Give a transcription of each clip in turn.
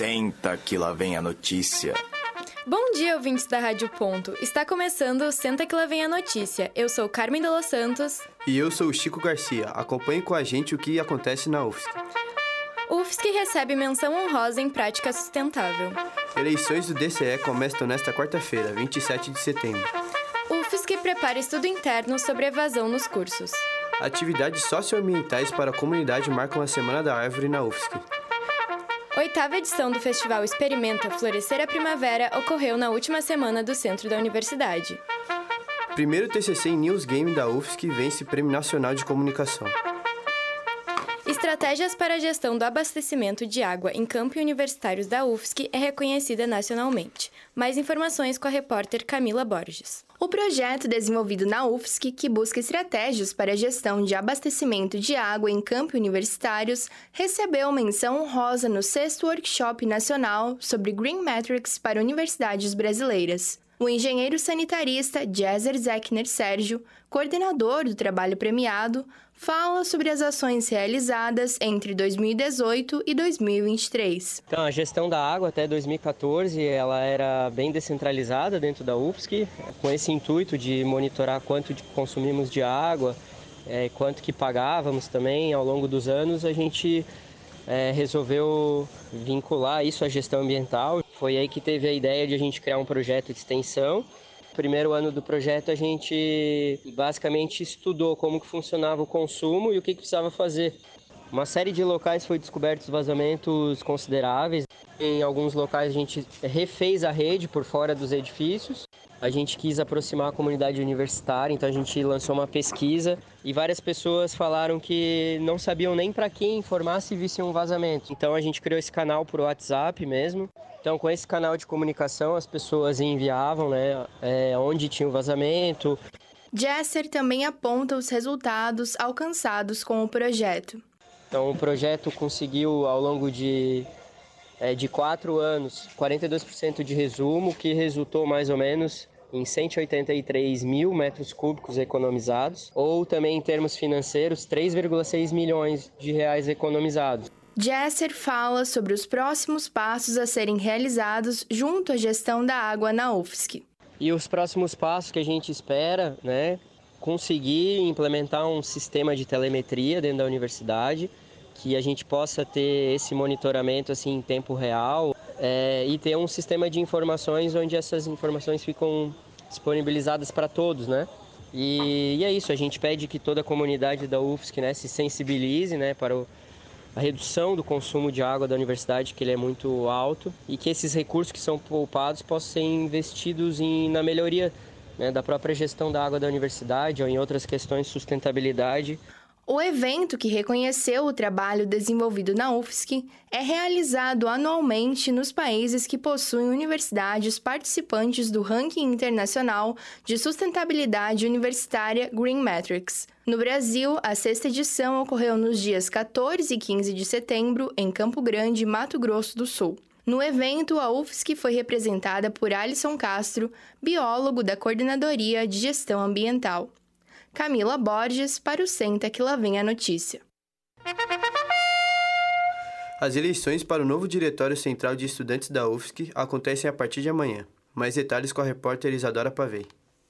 Senta que lá vem a notícia. Bom dia, ouvintes da Rádio Ponto. Está começando o Senta que lá vem a notícia. Eu sou Carmen de Los Santos. E eu sou o Chico Garcia. Acompanhe com a gente o que acontece na UFSC. UFSC recebe menção honrosa em prática sustentável. Eleições do DCE começam nesta quarta-feira, 27 de setembro. UFSC prepara estudo interno sobre evasão nos cursos. Atividades socioambientais para a comunidade marcam a Semana da Árvore na UFSC. Oitava edição do Festival Experimenta Florescer a Primavera ocorreu na última semana do centro da universidade. Primeiro TCC em News Game da UFSC vence Prêmio Nacional de Comunicação. Estratégias para a gestão do abastecimento de água em campos universitários da UFSC é reconhecida nacionalmente. Mais informações com a repórter Camila Borges. O projeto desenvolvido na UFSC, que busca estratégias para a gestão de abastecimento de água em campos universitários, recebeu menção honrosa no sexto Workshop Nacional sobre Green Metrics para universidades brasileiras. O engenheiro sanitarista Jezer Zeckner Sérgio, coordenador do trabalho premiado, fala sobre as ações realizadas entre 2018 e 2023. Então, a gestão da água até 2014 ela era bem descentralizada dentro da UFSC, com esse intuito de monitorar quanto consumimos de água, é, quanto que pagávamos também ao longo dos anos. A gente é, resolveu vincular isso à gestão ambiental. Foi aí que teve a ideia de a gente criar um projeto de extensão primeiro ano do projeto a gente basicamente estudou como que funcionava o consumo e o que, que precisava fazer. Uma série de locais foi descobertos vazamentos consideráveis. Em alguns locais a gente refez a rede por fora dos edifícios. A gente quis aproximar a comunidade universitária, então a gente lançou uma pesquisa e várias pessoas falaram que não sabiam nem para quem informar se visse um vazamento. Então a gente criou esse canal por WhatsApp mesmo então, com esse canal de comunicação, as pessoas enviavam né, é, onde tinha o vazamento. Jesser também aponta os resultados alcançados com o projeto. Então, o projeto conseguiu, ao longo de, é, de quatro anos, 42% de resumo, que resultou mais ou menos em 183 mil metros cúbicos economizados, ou também em termos financeiros, 3,6 milhões de reais economizados. Jesser fala sobre os próximos passos a serem realizados junto à gestão da água na UFSC. E os próximos passos que a gente espera, né, conseguir implementar um sistema de telemetria dentro da universidade, que a gente possa ter esse monitoramento assim em tempo real é, e ter um sistema de informações onde essas informações ficam disponibilizadas para todos, né? E, e, é isso, a gente pede que toda a comunidade da UFSC né, se sensibilize né, para o a redução do consumo de água da universidade, que ele é muito alto, e que esses recursos que são poupados possam ser investidos em, na melhoria né, da própria gestão da água da universidade ou em outras questões de sustentabilidade. O evento, que reconheceu o trabalho desenvolvido na UFSC, é realizado anualmente nos países que possuem universidades participantes do ranking internacional de sustentabilidade universitária Green Metrics. No Brasil, a sexta edição ocorreu nos dias 14 e 15 de setembro, em Campo Grande, Mato Grosso do Sul. No evento, a UFSC foi representada por Alisson Castro, biólogo da Coordenadoria de Gestão Ambiental. Camila Borges para o Senta que lá vem a notícia. As eleições para o novo Diretório Central de Estudantes da UFSC acontecem a partir de amanhã. Mais detalhes com a repórter Isadora Pavei.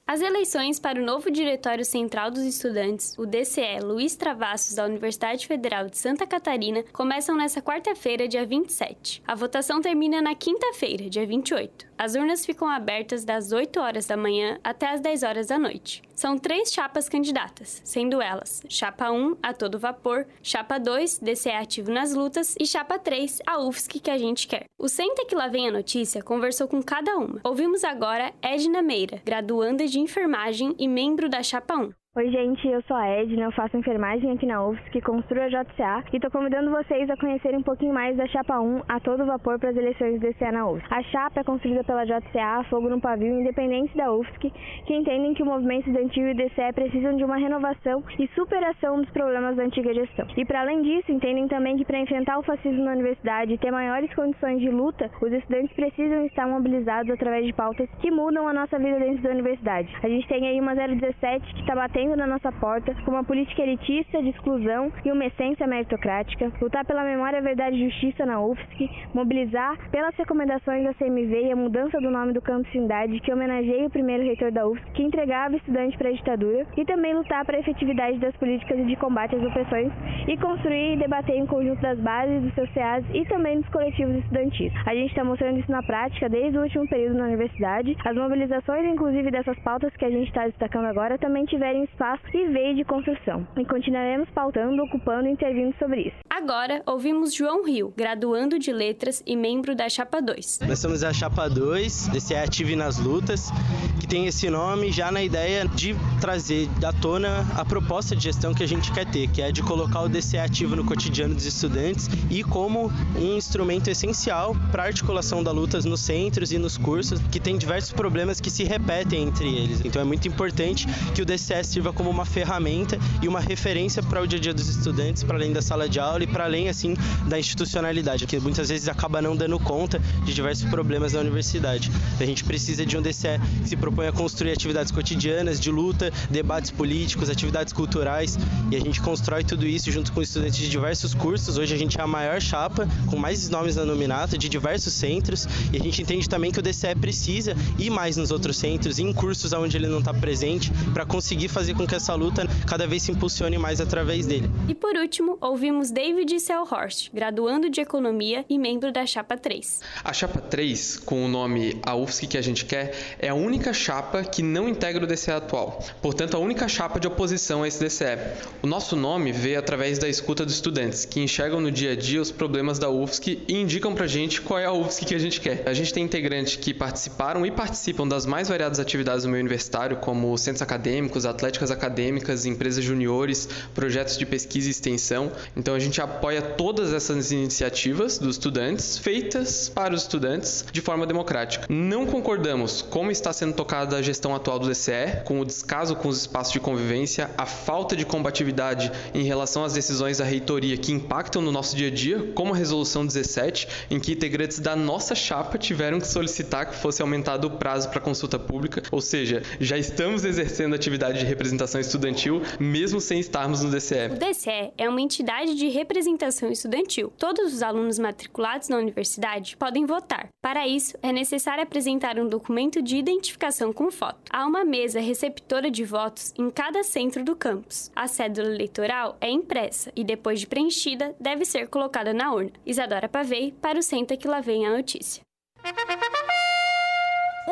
As eleições para o novo Diretório Central dos Estudantes, o DCE Luiz Travassos da Universidade Federal de Santa Catarina, começam nesta quarta-feira, dia 27. A votação termina na quinta-feira, dia 28. As urnas ficam abertas das 8 horas da manhã até as 10 horas da noite. São três chapas candidatas, sendo elas Chapa 1, a todo vapor, Chapa 2, DCE ativo nas lutas e Chapa 3, a UFSC que a gente quer. O Senta que lá vem a notícia conversou com cada uma. Ouvimos agora Edna Meira, graduanda de enfermagem e membro da Chapa 1. Oi, gente, eu sou a Edna, eu faço enfermagem aqui na UFSC, construo a JCA e estou convidando vocês a conhecerem um pouquinho mais da Chapa 1 a todo vapor para as eleições desse ano na UFSC. A chapa é construída pela JCA, Fogo no Pavio, independente da UFSC, que entendem que o movimento estudantil e o DCE precisam de uma renovação e superação dos problemas da antiga gestão. E para além disso, entendem também que para enfrentar o fascismo na universidade e ter maiores condições de luta, os estudantes precisam estar mobilizados através de pautas que mudam a nossa vida dentro da universidade. A gente tem aí uma 017 que está batendo batendo na nossa porta com uma política elitista de exclusão e uma essência meritocrática, lutar pela memória, verdade e justiça na UFSC, mobilizar pelas recomendações da CMV e a mudança do nome do campus Cidade, que homenageia o primeiro reitor da UFSC, que entregava estudantes para a ditadura, e também lutar para a efetividade das políticas de combate às opressões e construir e debater em conjunto das bases dos seus CEAs e também dos coletivos estudantis. A gente está mostrando isso na prática desde o último período na universidade. As mobilizações, inclusive dessas pautas que a gente está destacando agora, também tiverem espaço e veio de construção. E continuaremos pautando, ocupando e intervindo sobre isso. Agora, ouvimos João Rio, graduando de Letras e membro da Chapa 2. Nós somos a Chapa 2, desse é Ative nas Lutas, que tem esse nome já na ideia de trazer à tona a proposta de gestão que a gente quer ter, que é de colocar o DCE ativo no cotidiano dos estudantes e como um instrumento essencial para a articulação da lutas nos centros e nos cursos, que tem diversos problemas que se repetem entre eles. Então é muito importante que o DCE como uma ferramenta e uma referência para o dia a dia dos estudantes, para além da sala de aula e para além assim da institucionalidade, que muitas vezes acaba não dando conta de diversos problemas da universidade. A gente precisa de um DCE que se propõe a construir atividades cotidianas de luta, debates políticos, atividades culturais e a gente constrói tudo isso junto com estudantes de diversos cursos. Hoje a gente é a maior chapa com mais nomes na nominata de diversos centros e a gente entende também que o DCE precisa ir mais nos outros centros, em cursos onde ele não está presente, para conseguir fazer com que essa luta cada vez se impulsione mais através dele. E por último, ouvimos David Selhorst, graduando de Economia e membro da Chapa 3. A Chapa 3, com o nome A UFSC que a gente quer, é a única chapa que não integra o DCE atual. Portanto, a única chapa de oposição a esse DCE. O nosso nome veio através da escuta dos estudantes, que enxergam no dia a dia os problemas da UFSC e indicam pra gente qual é a UFSC que a gente quer. A gente tem integrantes que participaram e participam das mais variadas atividades do meio universitário, como centros acadêmicos, atléticas acadêmicas, empresas juniores, projetos de pesquisa e extensão. Então a gente apoia todas essas iniciativas dos estudantes, feitas para os estudantes de forma democrática. Não concordamos como está sendo tocada a gestão atual do DCE, com o descaso com os espaços de convivência, a falta de combatividade em relação às decisões da reitoria que impactam no nosso dia a dia, como a resolução 17, em que integrantes da nossa chapa tiveram que solicitar que fosse aumentado o prazo para consulta pública, ou seja, já estamos exercendo atividade de representação estudantil mesmo sem estarmos no DCE. O DCE é uma entidade de representação estudantil. Todos os alunos matriculados na universidade podem votar. Para isso, é necessário apresentar um documento de identificação com foto. Há uma mesa receptora de votos em cada centro do campus. A cédula eleitoral é impressa e, depois de preenchida, deve ser colocada na urna. Isadora Pavei, para o Senta que lá vem a notícia.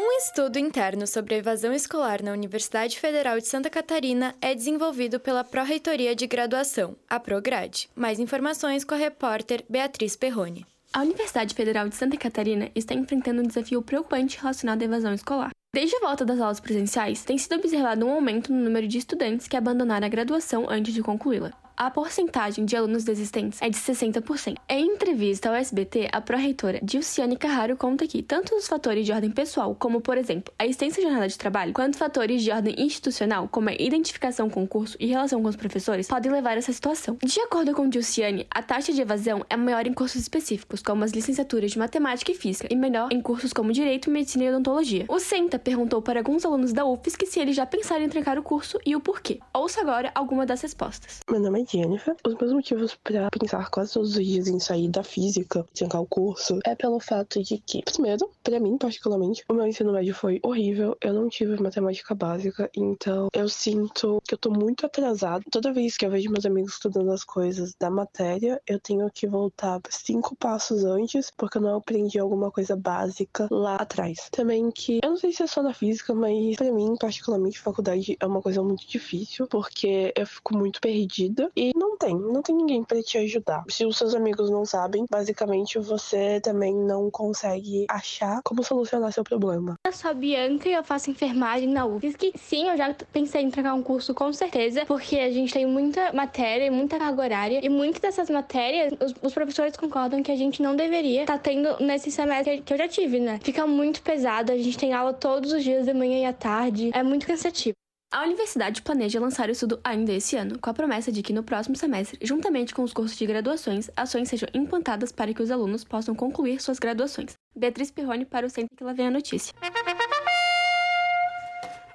Um estudo interno sobre a evasão escolar na Universidade Federal de Santa Catarina é desenvolvido pela Pró-Reitoria de Graduação, a Prograde. Mais informações com a repórter Beatriz Perrone. A Universidade Federal de Santa Catarina está enfrentando um desafio preocupante relacionado à evasão escolar. Desde a volta das aulas presenciais, tem sido observado um aumento no número de estudantes que abandonaram a graduação antes de concluí-la a porcentagem de alunos desistentes é de 60%. Em entrevista ao SBT, a pró-reitora Dilciane Carraro conta que tanto os fatores de ordem pessoal, como por exemplo a extensa jornada de trabalho, quanto fatores de ordem institucional, como a identificação com o curso e relação com os professores, podem levar a essa situação. De acordo com Dilciane, a taxa de evasão é maior em cursos específicos, como as licenciaturas de matemática e física, e menor em cursos como direito, medicina e odontologia. O Senta perguntou para alguns alunos da UFSC se eles já pensaram em trancar o curso e o porquê. Ouça agora alguma das respostas. Meu nome é Jennifer. Os meus motivos para pensar quase todos os dias em sair da física, trancar o curso, é pelo fato de que, primeiro, para mim particularmente, o meu ensino médio foi horrível. Eu não tive matemática básica, então eu sinto que eu tô muito atrasado. Toda vez que eu vejo meus amigos estudando as coisas da matéria, eu tenho que voltar cinco passos antes, porque eu não aprendi alguma coisa básica lá atrás. Também que, eu não sei se é só na física, mas para mim, particularmente, faculdade é uma coisa muito difícil, porque eu fico muito perdida e não tem, não tem ninguém para te ajudar. Se os seus amigos não sabem, basicamente você também não consegue achar como solucionar seu problema. Eu sou a Bianca e eu faço enfermagem na UFSC. Sim, eu já pensei em trocar um curso com certeza, porque a gente tem muita matéria e muita carga horária e muitas dessas matérias os, os professores concordam que a gente não deveria estar tá tendo nesse semestre que eu já tive, né? Fica muito pesado, a gente tem aula todos os dias de manhã e à tarde, é muito cansativo. A universidade planeja lançar o estudo ainda esse ano, com a promessa de que no próximo semestre, juntamente com os cursos de graduações, ações sejam implantadas para que os alunos possam concluir suas graduações. Beatriz Pirrone para o Centro que lá vem a notícia.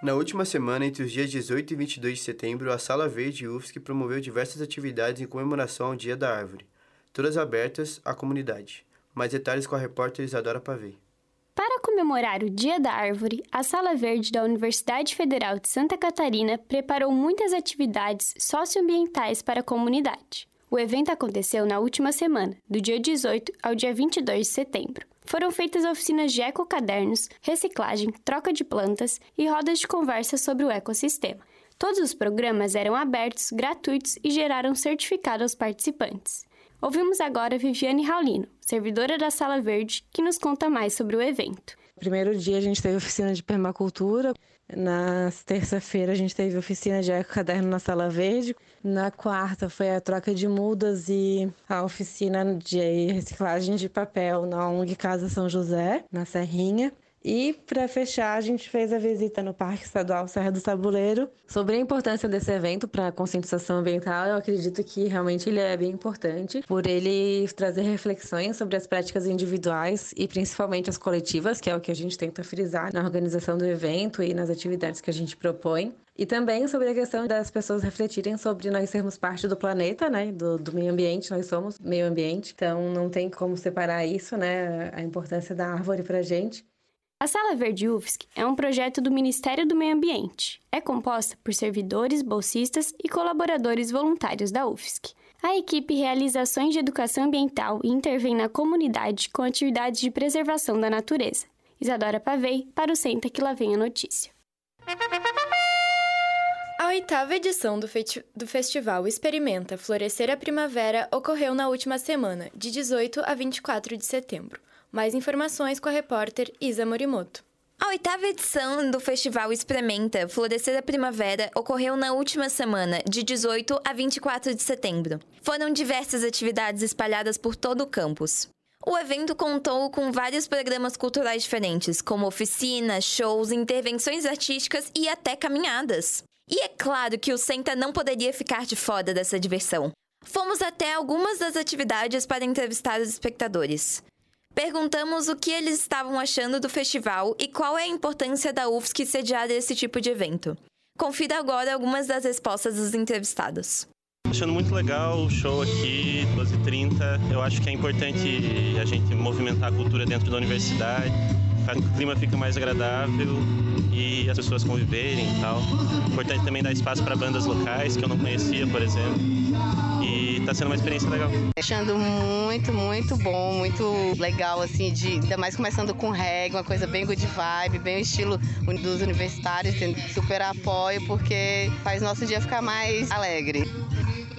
Na última semana, entre os dias 18 e 22 de setembro, a Sala Verde UFSC promoveu diversas atividades em comemoração ao Dia da Árvore, todas abertas à comunidade. Mais detalhes com a repórter Isadora Pavei. Para comemorar o Dia da Árvore, a Sala Verde da Universidade Federal de Santa Catarina preparou muitas atividades socioambientais para a comunidade. O evento aconteceu na última semana, do dia 18 ao dia 22 de setembro. Foram feitas oficinas de ecocadernos, reciclagem, troca de plantas e rodas de conversa sobre o ecossistema. Todos os programas eram abertos, gratuitos e geraram certificado aos participantes. Ouvimos agora Viviane Raulino, servidora da Sala Verde, que nos conta mais sobre o evento. Primeiro dia a gente teve oficina de permacultura. Na terça-feira a gente teve oficina de ecocaderno na Sala Verde. Na quarta foi a troca de mudas e a oficina de reciclagem de papel na ONG Casa São José, na Serrinha. E para fechar, a gente fez a visita no Parque Estadual Serra do Tabuleiro. Sobre a importância desse evento para a conscientização ambiental, eu acredito que realmente ele é bem importante por ele trazer reflexões sobre as práticas individuais e principalmente as coletivas, que é o que a gente tenta frisar na organização do evento e nas atividades que a gente propõe. E também sobre a questão das pessoas refletirem sobre nós sermos parte do planeta, né? Do, do, meio ambiente, nós somos meio ambiente. Então não tem como separar isso, né? A importância da árvore para a gente. A Sala Verde UFSC é um projeto do Ministério do Meio Ambiente. É composta por servidores, bolsistas e colaboradores voluntários da UFSC. A equipe realiza ações de educação ambiental e intervém na comunidade com atividades de preservação da natureza. Isadora Pavei, para o Senta que lá vem a notícia. A oitava edição do, do, festival Experimenta Florescer a Primavera ocorreu na última semana, de 18 a 24 de setembro. Mais informações com a repórter Isa Morimoto. A oitava edição do Festival Experimenta Florescer a Primavera ocorreu na última semana, de 18 a 24 de setembro. Foram diversas atividades espalhadas por todo o campus. O evento contou com vários programas culturais diferentes, como oficinas, shows, intervenções artísticas e até caminhadas. E é claro que o Senta não poderia ficar de fora dessa diversão. Fomos até algumas das atividades para entrevistar os espectadores. Perguntamos o que eles estavam achando do festival e qual é a importância da UFSC sediar esse tipo de evento. Confira agora algumas das respostas dos entrevistados. Achando muito legal o show aqui, 12h30. Eu acho que é importante a gente movimentar a cultura dentro da universidade o clima fica mais agradável e as pessoas conviverem e tal. Importante também dar espaço para bandas locais que eu não conhecia, por exemplo. E está sendo uma experiência legal. Achando muito, muito bom, muito legal, assim, de, ainda mais começando com reggae, uma coisa bem good vibe, bem o estilo dos universitários, super apoio, porque faz nosso dia ficar mais alegre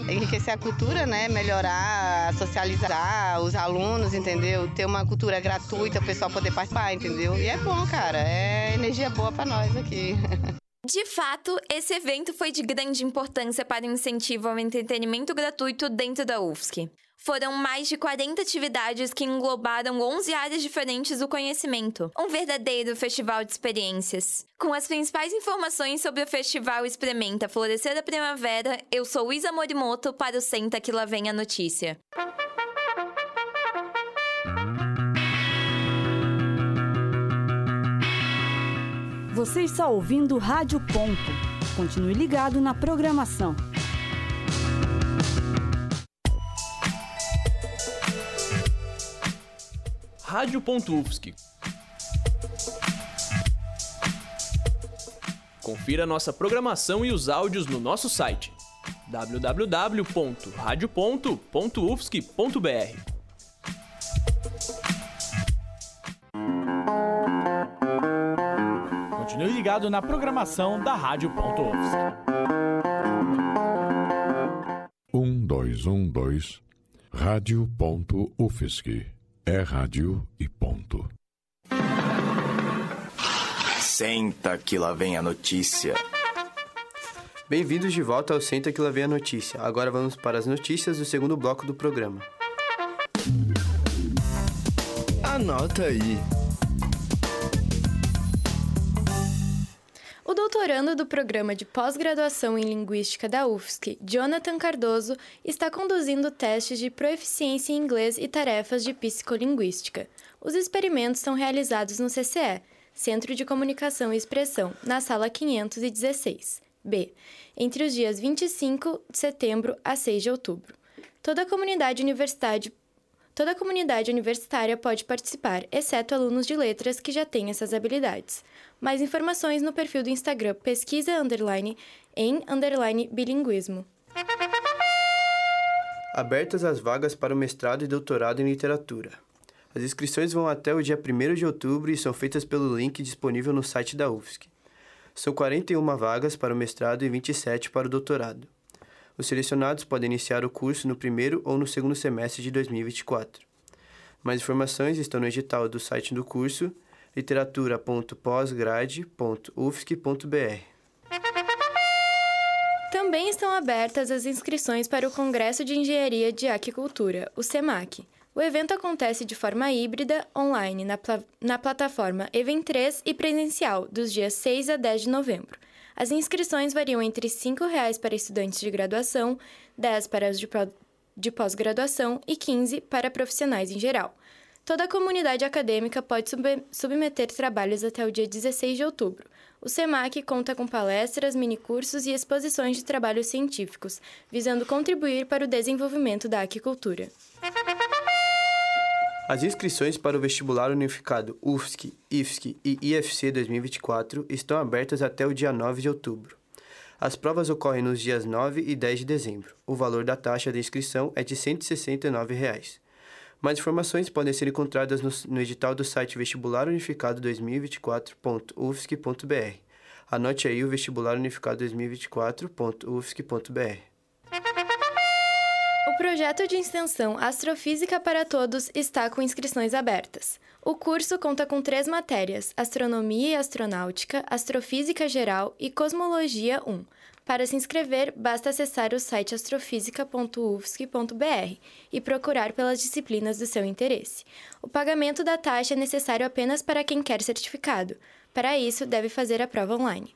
enriquecer a cultura, né? Melhorar, socializar os alunos, entendeu? Ter uma cultura gratuita, o pessoal poder participar, entendeu? E é bom, cara. É energia boa para nós aqui. De fato, esse evento foi de grande importância para o incentivo ao entretenimento gratuito dentro da UFSC. Foram mais de 40 atividades que englobaram 11 áreas diferentes do conhecimento. Um verdadeiro festival de experiências. Com as principais informações sobre o festival Experimenta Florescer da Primavera, eu sou Isa Morimoto para o Senta que lá vem a notícia. Você está ouvindo Rádio Ponto. Continue ligado na programação. Rádio.UFSC. Confira nossa programação e os áudios no nosso site www.radio.ufsc.br. ligado na programação da. Um, dois, um, dois. Rádio.UFSC. É rádio e ponto. Senta que lá vem a notícia. Bem-vindos de volta ao Senta que lá vem a notícia. Agora vamos para as notícias do segundo bloco do programa. Anota aí. Doutorando do programa de pós-graduação em Linguística da UFSC, Jonathan Cardoso, está conduzindo testes de proeficiência em inglês e tarefas de psicolinguística. Os experimentos são realizados no CCE, Centro de Comunicação e Expressão, na sala 516. B. Entre os dias 25 de setembro a 6 de outubro. Toda a comunidade universidade Toda a comunidade universitária pode participar, exceto alunos de letras que já têm essas habilidades. Mais informações no perfil do Instagram pesquisa underline em underline bilinguismo. Abertas as vagas para o mestrado e doutorado em literatura. As inscrições vão até o dia 1 de outubro e são feitas pelo link disponível no site da UFSC. São 41 vagas para o mestrado e 27 para o doutorado. Os selecionados podem iniciar o curso no primeiro ou no segundo semestre de 2024. Mais informações estão no edital do site do curso literatura.posgrade.ufsc.br. Também estão abertas as inscrições para o Congresso de Engenharia de Aquicultura, o SEMAC. O evento acontece de forma híbrida, online, na, pla na plataforma Event3 e presencial, dos dias 6 a 10 de novembro. As inscrições variam entre R$ 5,00 para estudantes de graduação, R$ 10 para os de, pós-graduação e R$ 15 para profissionais em geral. Toda a comunidade acadêmica pode sub submeter trabalhos até o dia 16 de outubro. O SEMAC conta com palestras, minicursos e exposições de trabalhos científicos, visando contribuir para o desenvolvimento da aquicultura. As inscrições para o vestibular unificado UFSC, IFSC e IFC 2024 estão abertas até o dia 9 de outubro. As provas ocorrem nos dias 9 e 10 de dezembro. O valor da taxa de inscrição é de 169 reais. Mais informações podem ser encontradas no, no edital do site vestibularunificado2024.ufsc.br. Anote aí o vestibular unificado 2024.ufsc.br. O projeto de extensão Astrofísica para Todos está com inscrições abertas. O curso conta com três matérias: Astronomia e Astronáutica, Astrofísica Geral e Cosmologia 1. Para se inscrever, basta acessar o site astrofísica.ufsc.br e procurar pelas disciplinas do seu interesse. O pagamento da taxa é necessário apenas para quem quer certificado. Para isso, deve fazer a prova online.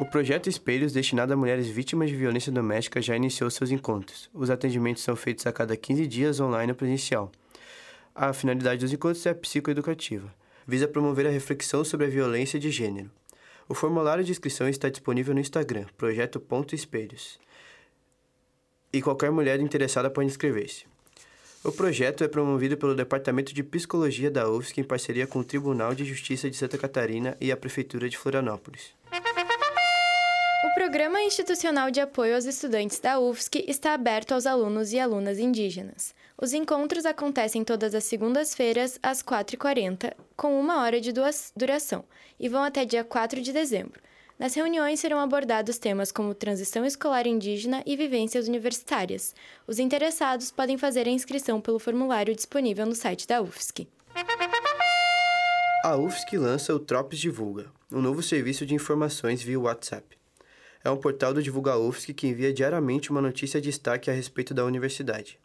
O projeto Espelhos, destinado a mulheres vítimas de violência doméstica, já iniciou seus encontros. Os atendimentos são feitos a cada 15 dias online ou presencial. A finalidade dos encontros é psicoeducativa. Visa promover a reflexão sobre a violência de gênero. O formulário de inscrição está disponível no Instagram, projeto.espelhos. E qualquer mulher interessada pode inscrever-se. O projeto é promovido pelo Departamento de Psicologia da UFSC em parceria com o Tribunal de Justiça de Santa Catarina e a Prefeitura de Florianópolis. O Programa Institucional de Apoio aos Estudantes da UFSC está aberto aos alunos e alunas indígenas. Os encontros acontecem todas as segundas-feiras, às 4h40, com uma hora de duração, e vão até dia 4 de dezembro. Nas reuniões serão abordados temas como transição escolar indígena e vivências universitárias. Os interessados podem fazer a inscrição pelo formulário disponível no site da UFSC. A UFSC lança o Tropes Divulga, um novo serviço de informações via WhatsApp é um portal do Divulga UFSC que envia diariamente uma notícia de destaque a respeito da universidade.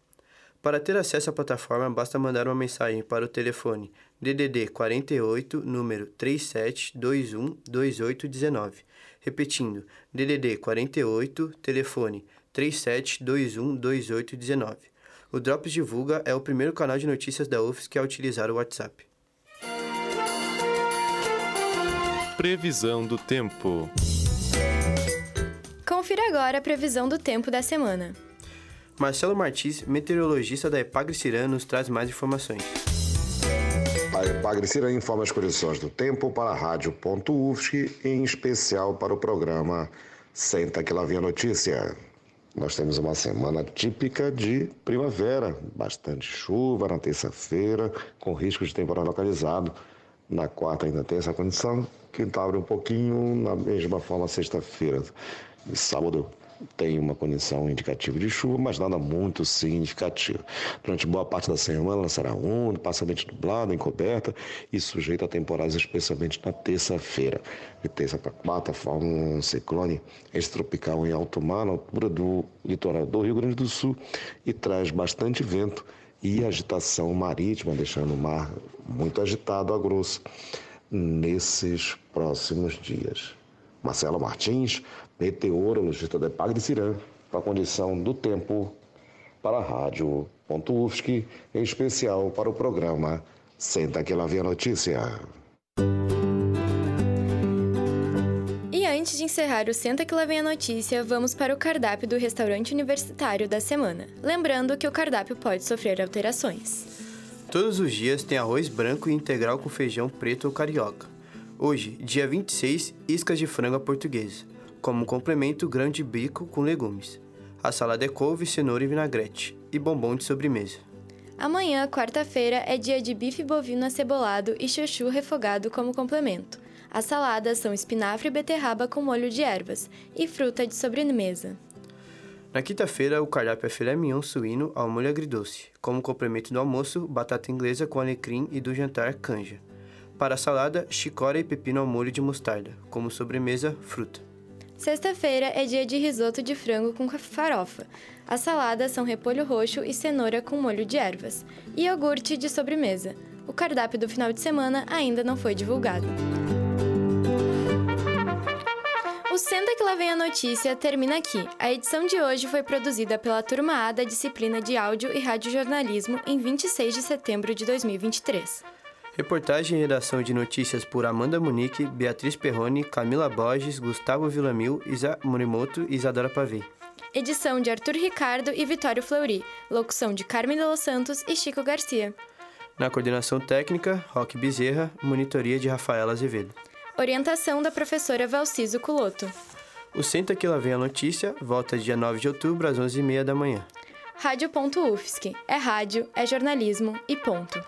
Para ter acesso à plataforma, basta mandar uma mensagem para o telefone DDD 48, número 37212819. Repetindo, DDD 48, telefone 37212819. O Drops Divulga é o primeiro canal de notícias da UFSC a utilizar o WhatsApp. Previsão do tempo. Confira agora a previsão do tempo da semana. Marcelo Martins, meteorologista da Epagre nos traz mais informações. A Epagre informa as condições do tempo para a Rádio.UFSC, em especial para o programa Senta que lá vem a notícia. Nós temos uma semana típica de primavera, bastante chuva na terça-feira, com risco de temporal localizado. Na quarta ainda tem essa condição, quinta abre um pouquinho, na mesma forma sexta-feira. Sábado tem uma condição indicativa de chuva, mas nada muito significativo. Durante boa parte da semana será úmido, parcialmente nublado, encoberta e sujeita a temporais, especialmente na terça-feira. De terça para quarta, forma um ciclone extratropical em alto mar, na altura do litoral do Rio Grande do Sul, e traz bastante vento e agitação marítima, deixando o mar muito agitado a grosso nesses próximos dias. Marcelo Martins, meteorologista da Epag de Cirã, para a condição do tempo para a Rádio.UFSC, em especial para o programa Senta que lá vem a notícia. E antes de encerrar o Senta que lá vem a notícia, vamos para o cardápio do restaurante universitário da semana. Lembrando que o cardápio pode sofrer alterações. Todos os dias tem arroz branco e integral com feijão preto ou carioca. Hoje, dia 26, iscas de frango à portuguesa. Como complemento, grão de bico com legumes. A salada é couve, cenoura e vinagrete. E bombom de sobremesa. Amanhã, quarta-feira, é dia de bife bovino acebolado e chuchu refogado como complemento. As saladas são espinafre e beterraba com molho de ervas e fruta de sobremesa. Na quinta-feira, o cardápio é filé mignon suíno ao molho agridoce. Como complemento do almoço, batata inglesa com alecrim e do jantar, canja. Para salada, chicória e pepino ao molho de mostarda. Como sobremesa, fruta. Sexta-feira é dia de risoto de frango com farofa. As saladas são repolho roxo e cenoura com molho de ervas. E iogurte de sobremesa. O cardápio do final de semana ainda não foi divulgado. O Senta que lá vem a notícia termina aqui. A edição de hoje foi produzida pela Turma A da disciplina de Áudio e Radiojornalismo em 26 de setembro de 2023. Reportagem e redação de notícias por Amanda Munique, Beatriz Perrone, Camila Borges, Gustavo Villamil, Isa Morimoto e Isadora Pavei. Edição de Arthur Ricardo e Vitório Fleury. Locução de Carmen de Los Santos e Chico Garcia. Na coordenação técnica, Roque Bezerra, monitoria de Rafaela Azevedo. Orientação da professora Valciso Culoto. O Senta que lá vem a notícia volta dia 9 de outubro às 11h30 da manhã. Rádio.UFSC. É rádio, é jornalismo e ponto.